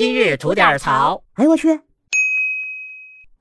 今日吐点槽。哎呦我去！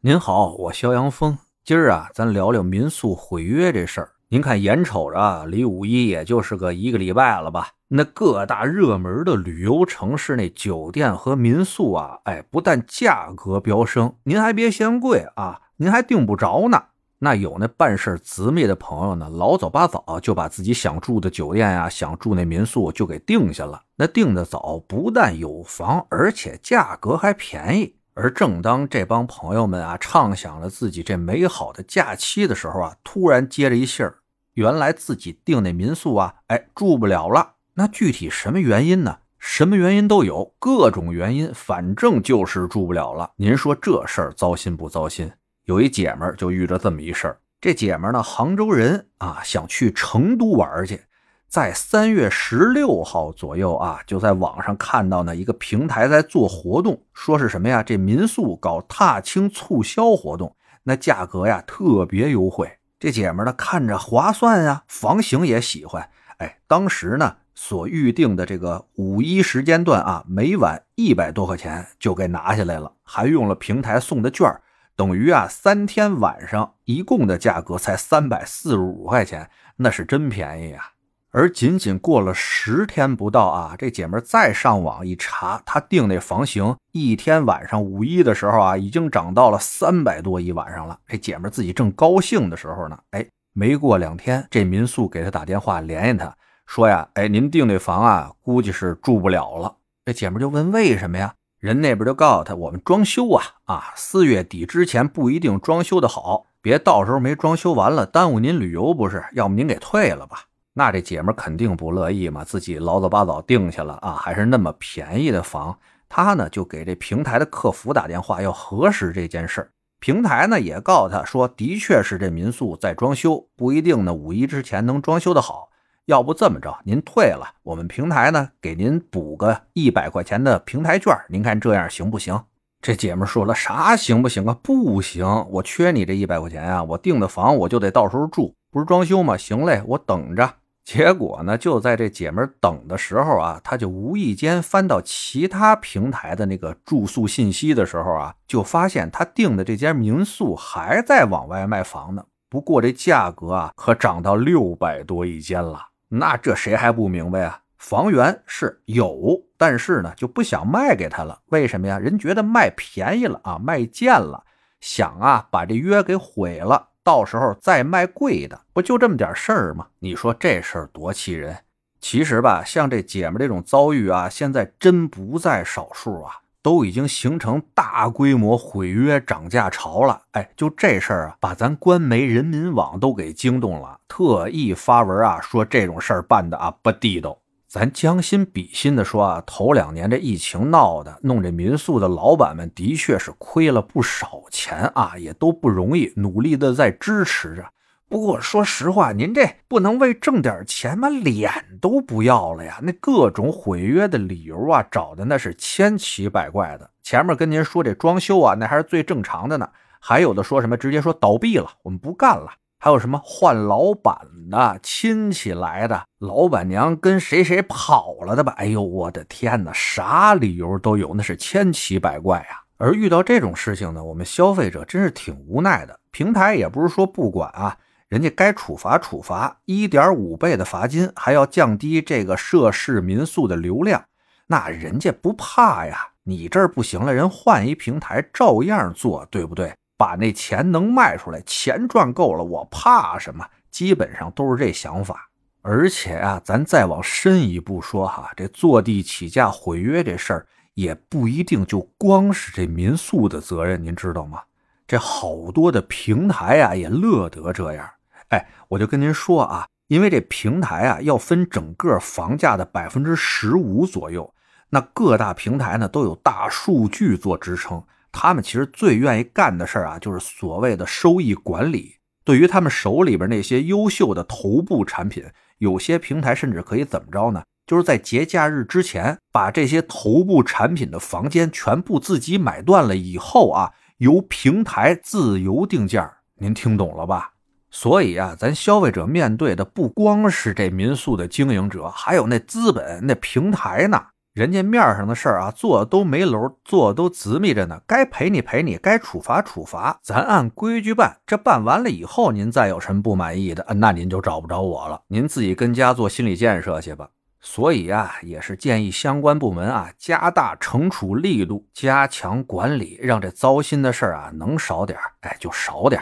您好，我肖阳峰。今儿啊，咱聊聊民宿毁约这事儿。您看，眼瞅着啊，离五一也就是个一个礼拜了吧？那各大热门的旅游城市那酒店和民宿啊，哎，不但价格飙升，您还别嫌贵啊，您还订不着呢。那有那办事直密的朋友呢，老早八早就把自己想住的酒店呀、想住那民宿就给定下了。那定的早，不但有房，而且价格还便宜。而正当这帮朋友们啊畅想了自己这美好的假期的时候啊，突然接着一信儿，原来自己订那民宿啊，哎，住不了了。那具体什么原因呢？什么原因都有，各种原因，反正就是住不了了。您说这事儿糟心不糟心？有一姐们儿就遇着这么一事儿，这姐们儿呢，杭州人啊，想去成都玩去，在三月十六号左右啊，就在网上看到呢一个平台在做活动，说是什么呀？这民宿搞踏青促销活动，那价格呀特别优惠。这姐们儿呢看着划算呀，房型也喜欢，哎，当时呢所预定的这个五一时间段啊，每晚一百多块钱就给拿下来了，还用了平台送的券儿。等于啊，三天晚上一共的价格才三百四十五块钱，那是真便宜啊！而仅仅过了十天不到啊，这姐们再上网一查，她订那房型，一天晚上五一的时候啊，已经涨到了三百多一晚上了。这姐们自己正高兴的时候呢，哎，没过两天，这民宿给她打电话联系她，说呀，哎，您订那房啊，估计是住不了了。这姐们就问为什么呀？人那边就告诉他，我们装修啊啊，四月底之前不一定装修的好，别到时候没装修完了，耽误您旅游不是？要么您给退了吧？那这姐们肯定不乐意嘛，自己老早八早定下了啊，还是那么便宜的房，他呢就给这平台的客服打电话要核实这件事平台呢也告诉他说，的确是这民宿在装修，不一定呢五一之前能装修的好。要不这么着，您退了，我们平台呢给您补个一百块钱的平台券，您看这样行不行？这姐们说了啥行不行啊？不行，我缺你这一百块钱啊！我订的房我就得到时候住，不是装修吗？行嘞，我等着。结果呢，就在这姐们等的时候啊，她就无意间翻到其他平台的那个住宿信息的时候啊，就发现她订的这间民宿还在往外卖房呢，不过这价格啊可涨到六百多一间了。那这谁还不明白啊？房源是有，但是呢就不想卖给他了。为什么呀？人觉得卖便宜了啊，卖贱了，想啊把这约给毁了，到时候再卖贵的，不就这么点事儿吗？你说这事儿多气人！其实吧，像这姐们这种遭遇啊，现在真不在少数啊。都已经形成大规模毁约涨价潮了，哎，就这事儿啊，把咱官媒人民网都给惊动了，特意发文啊，说这种事儿办的啊不地道。咱将心比心的说啊，头两年这疫情闹的，弄这民宿的老板们的确是亏了不少钱啊，也都不容易，努力的在支持着。不过说实话，您这不能为挣点钱把，脸都不要了呀？那各种毁约的理由啊，找的那是千奇百怪的。前面跟您说这装修啊，那还是最正常的呢。还有的说什么直接说倒闭了，我们不干了。还有什么换老板的、亲戚来的、老板娘跟谁谁跑了的吧？哎呦，我的天哪，啥理由都有，那是千奇百怪呀。而遇到这种事情呢，我们消费者真是挺无奈的。平台也不是说不管啊。人家该处罚处罚，一点五倍的罚金，还要降低这个涉事民宿的流量，那人家不怕呀？你这儿不行了，人换一平台照样做，对不对？把那钱能卖出来，钱赚够了，我怕什么？基本上都是这想法。而且啊，咱再往深一步说哈，这坐地起价毁约这事儿，也不一定就光是这民宿的责任，您知道吗？这好多的平台啊，也乐得这样。哎，我就跟您说啊，因为这平台啊要分整个房价的百分之十五左右，那各大平台呢都有大数据做支撑，他们其实最愿意干的事儿啊就是所谓的收益管理。对于他们手里边那些优秀的头部产品，有些平台甚至可以怎么着呢？就是在节假日之前把这些头部产品的房间全部自己买断了以后啊，由平台自由定价。您听懂了吧？所以啊，咱消费者面对的不光是这民宿的经营者，还有那资本、那平台呢。人家面上的事儿啊，做都没楼，做都滋密着呢。该赔你赔你，该处罚处罚，咱按规矩办。这办完了以后，您再有什么不满意的，那您就找不着我了。您自己跟家做心理建设去吧。所以啊，也是建议相关部门啊，加大惩处力度，加强管理，让这糟心的事儿啊能少点哎，就少点